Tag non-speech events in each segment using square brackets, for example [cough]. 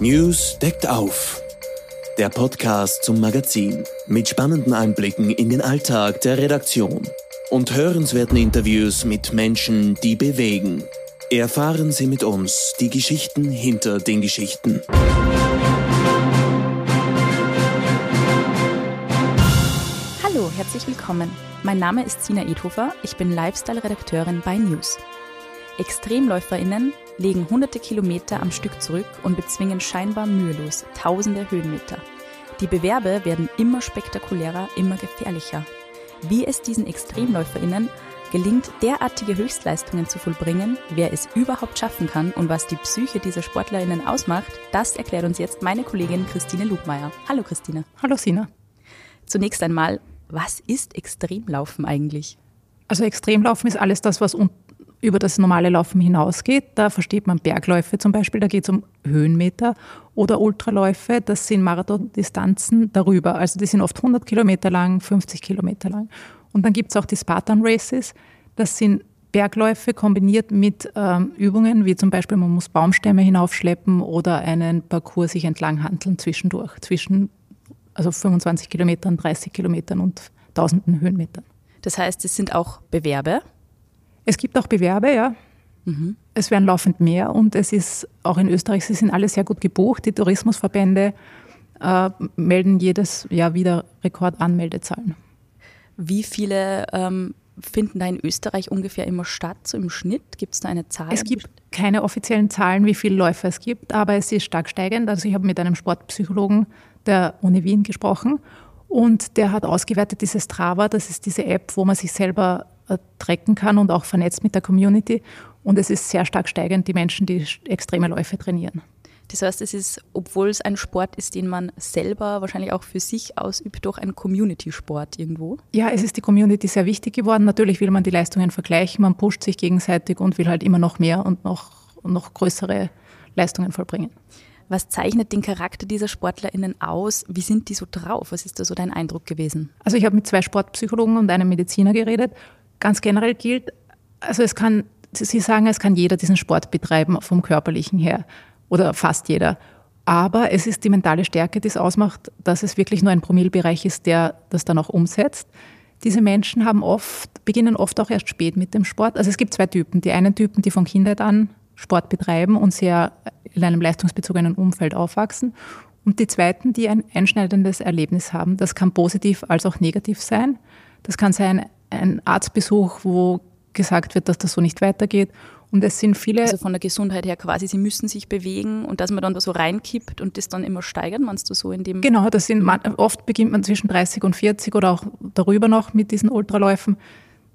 News deckt auf. Der Podcast zum Magazin mit spannenden Einblicken in den Alltag der Redaktion und hörenswerten Interviews mit Menschen, die bewegen. Erfahren Sie mit uns die Geschichten hinter den Geschichten. Hallo, herzlich willkommen. Mein Name ist Sina Edhofer, ich bin Lifestyle-Redakteurin bei News. ExtremläuferInnen legen hunderte Kilometer am Stück zurück und bezwingen scheinbar mühelos tausende Höhenmeter. Die Bewerbe werden immer spektakulärer, immer gefährlicher. Wie es diesen ExtremläuferInnen gelingt, derartige Höchstleistungen zu vollbringen, wer es überhaupt schaffen kann und was die Psyche dieser SportlerInnen ausmacht, das erklärt uns jetzt meine Kollegin Christine Lugmeier. Hallo Christine. Hallo Sina. Zunächst einmal, was ist Extremlaufen eigentlich? Also Extremlaufen ist alles das, was über das normale Laufen hinausgeht. Da versteht man Bergläufe zum Beispiel, da geht es um Höhenmeter oder Ultraläufe, das sind Marathondistanzen darüber. Also die sind oft 100 Kilometer lang, 50 Kilometer lang. Und dann gibt es auch die Spartan Races, das sind Bergläufe kombiniert mit ähm, Übungen, wie zum Beispiel man muss Baumstämme hinaufschleppen oder einen Parcours sich entlang handeln zwischendurch, zwischen also 25 Kilometern, 30 Kilometern und tausenden Höhenmetern. Das heißt, es sind auch Bewerbe? Es gibt auch Bewerbe, ja. Mhm. Es werden laufend mehr und es ist auch in Österreich, sie sind alle sehr gut gebucht. Die Tourismusverbände äh, melden jedes Jahr wieder Rekordanmeldezahlen. Wie viele ähm, finden da in Österreich ungefähr immer statt, so im Schnitt? Gibt es da eine Zahl? Es gibt keine offiziellen Zahlen, wie viele Läufer es gibt, aber es ist stark steigend. Also ich habe mit einem Sportpsychologen der Uni Wien gesprochen und der hat ausgewertet diese Strava, das ist diese App, wo man sich selber äh, tracken kann und auch vernetzt mit der Community. Und es ist sehr stark steigend, die Menschen, die extreme Läufe trainieren. Das heißt, es ist, obwohl es ein Sport ist, den man selber wahrscheinlich auch für sich ausübt, doch ein Community-Sport irgendwo? Ja, es ist die Community sehr wichtig geworden. Natürlich will man die Leistungen vergleichen, man pusht sich gegenseitig und will halt immer noch mehr und noch, noch größere Leistungen vollbringen. Was zeichnet den Charakter dieser SportlerInnen aus? Wie sind die so drauf? Was ist da so dein Eindruck gewesen? Also ich habe mit zwei Sportpsychologen und einem Mediziner geredet ganz generell gilt, also es kann, Sie sagen, es kann jeder diesen Sport betreiben vom körperlichen her oder fast jeder. Aber es ist die mentale Stärke, die es ausmacht, dass es wirklich nur ein Promillbereich ist, der das dann auch umsetzt. Diese Menschen haben oft, beginnen oft auch erst spät mit dem Sport. Also es gibt zwei Typen. Die einen Typen, die von Kindheit an Sport betreiben und sehr in einem leistungsbezogenen Umfeld aufwachsen. Und die zweiten, die ein einschneidendes Erlebnis haben. Das kann positiv als auch negativ sein. Das kann sein ein Arztbesuch, wo gesagt wird, dass das so nicht weitergeht. Und es sind viele. Also von der Gesundheit her quasi, sie müssen sich bewegen und dass man dann da so reinkippt und das dann immer steigert, meinst du so in dem? Genau, das sind, oft beginnt man zwischen 30 und 40 oder auch darüber noch mit diesen Ultraläufen.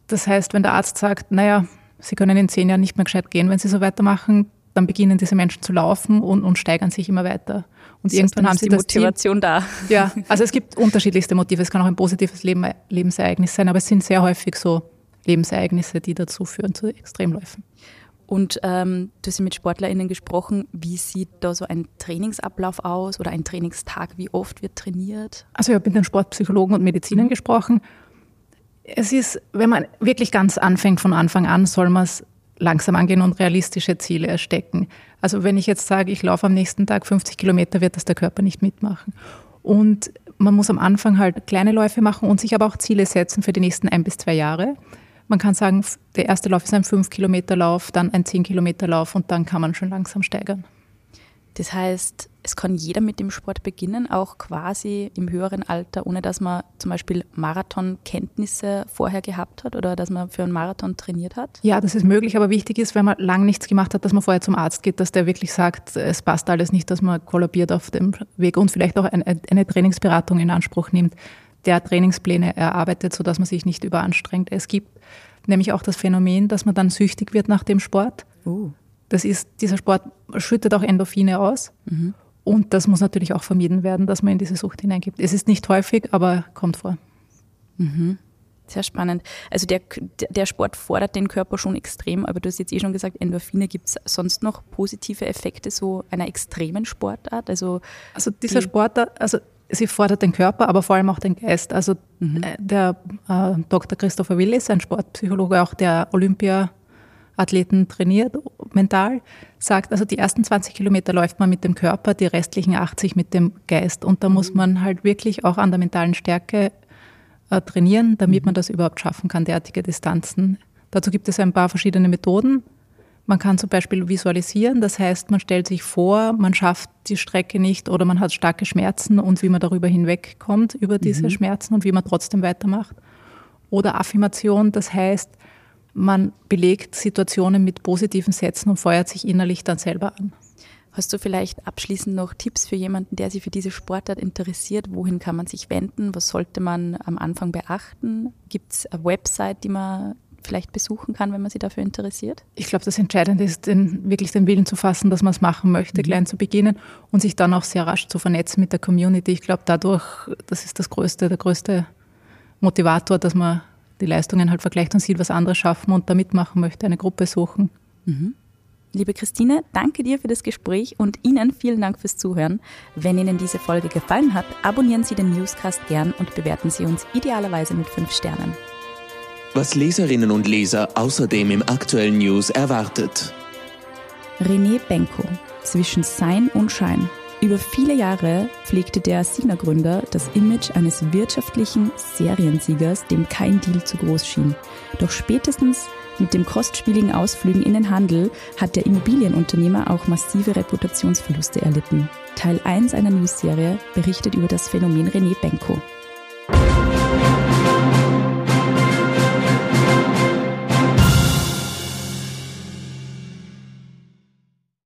Das heißt, wenn der Arzt sagt, naja, Sie können in zehn Jahren nicht mehr gescheit gehen, wenn Sie so weitermachen, dann beginnen diese Menschen zu laufen und, und steigern sich immer weiter. Und das irgendwann haben sie die Motivation Ziel, da. Ja, [laughs] also es gibt unterschiedlichste Motive. Es kann auch ein positives Leben, Lebensereignis sein, aber es sind sehr häufig so Lebensereignisse, die dazu führen zu Extremläufen. Und ähm, du hast mit SportlerInnen gesprochen. Wie sieht da so ein Trainingsablauf aus oder ein Trainingstag? Wie oft wird trainiert? Also ich habe mit den Sportpsychologen und Medizinern gesprochen. Es ist, wenn man wirklich ganz anfängt von Anfang an, soll man es langsam angehen und realistische Ziele erstecken. Also wenn ich jetzt sage, ich laufe am nächsten Tag 50 Kilometer, wird das der Körper nicht mitmachen. Und man muss am Anfang halt kleine Läufe machen und sich aber auch Ziele setzen für die nächsten ein bis zwei Jahre. Man kann sagen, der erste Lauf ist ein 5-Kilometer-Lauf, dann ein 10-Kilometer-Lauf und dann kann man schon langsam steigern. Das heißt, es kann jeder mit dem Sport beginnen, auch quasi im höheren Alter, ohne dass man zum Beispiel Marathonkenntnisse vorher gehabt hat oder dass man für einen Marathon trainiert hat? Ja, das ist möglich, aber wichtig ist, wenn man lang nichts gemacht hat, dass man vorher zum Arzt geht, dass der wirklich sagt, es passt alles nicht, dass man kollabiert auf dem Weg und vielleicht auch eine, eine Trainingsberatung in Anspruch nimmt, der Trainingspläne erarbeitet, sodass man sich nicht überanstrengt. Es gibt nämlich auch das Phänomen, dass man dann süchtig wird nach dem Sport. Uh. Das ist, dieser Sport schüttet auch Endorphine aus. Mhm. Und das muss natürlich auch vermieden werden, dass man in diese Sucht hineingibt. Es ist nicht häufig, aber kommt vor. Mhm. Sehr spannend. Also der, der Sport fordert den Körper schon extrem, aber du hast jetzt eh schon gesagt, Endorphine. Gibt es sonst noch positive Effekte so einer extremen Sportart? Also, also dieser die Sportart, also sie fordert den Körper, aber vor allem auch den Geist. Also mhm. Äh, der äh, Dr. Christopher Willis, ein Sportpsychologe, auch der Olympia Athleten trainiert, mental, sagt, also die ersten 20 Kilometer läuft man mit dem Körper, die restlichen 80 mit dem Geist. Und da muss mhm. man halt wirklich auch an der mentalen Stärke äh, trainieren, damit mhm. man das überhaupt schaffen kann, derartige Distanzen. Dazu gibt es ein paar verschiedene Methoden. Man kann zum Beispiel visualisieren, das heißt, man stellt sich vor, man schafft die Strecke nicht oder man hat starke Schmerzen und wie man darüber hinwegkommt, über diese mhm. Schmerzen und wie man trotzdem weitermacht. Oder Affirmation, das heißt, man belegt Situationen mit positiven Sätzen und feuert sich innerlich dann selber an. Hast du vielleicht abschließend noch Tipps für jemanden, der sich für diese Sportart interessiert? Wohin kann man sich wenden? Was sollte man am Anfang beachten? Gibt es eine Website, die man vielleicht besuchen kann, wenn man sich dafür interessiert? Ich glaube, das Entscheidende ist, den, wirklich den Willen zu fassen, dass man es machen möchte, mhm. klein zu beginnen und sich dann auch sehr rasch zu vernetzen mit der Community. Ich glaube, dadurch, das ist das größte, der größte Motivator, dass man die Leistungen halt vergleicht und sieht, was andere schaffen und da mitmachen möchte, eine Gruppe suchen. Mhm. Liebe Christine, danke dir für das Gespräch und Ihnen vielen Dank fürs Zuhören. Wenn Ihnen diese Folge gefallen hat, abonnieren Sie den Newscast gern und bewerten Sie uns idealerweise mit fünf Sternen was Leserinnen und Leser außerdem im aktuellen News erwartet. René Benko zwischen Sein und Schein. Über viele Jahre pflegte der Sina-Gründer das Image eines wirtschaftlichen Seriensiegers, dem kein Deal zu groß schien. Doch spätestens mit dem kostspieligen Ausflügen in den Handel hat der Immobilienunternehmer auch massive Reputationsverluste erlitten. Teil 1 einer News-Serie berichtet über das Phänomen René Benko.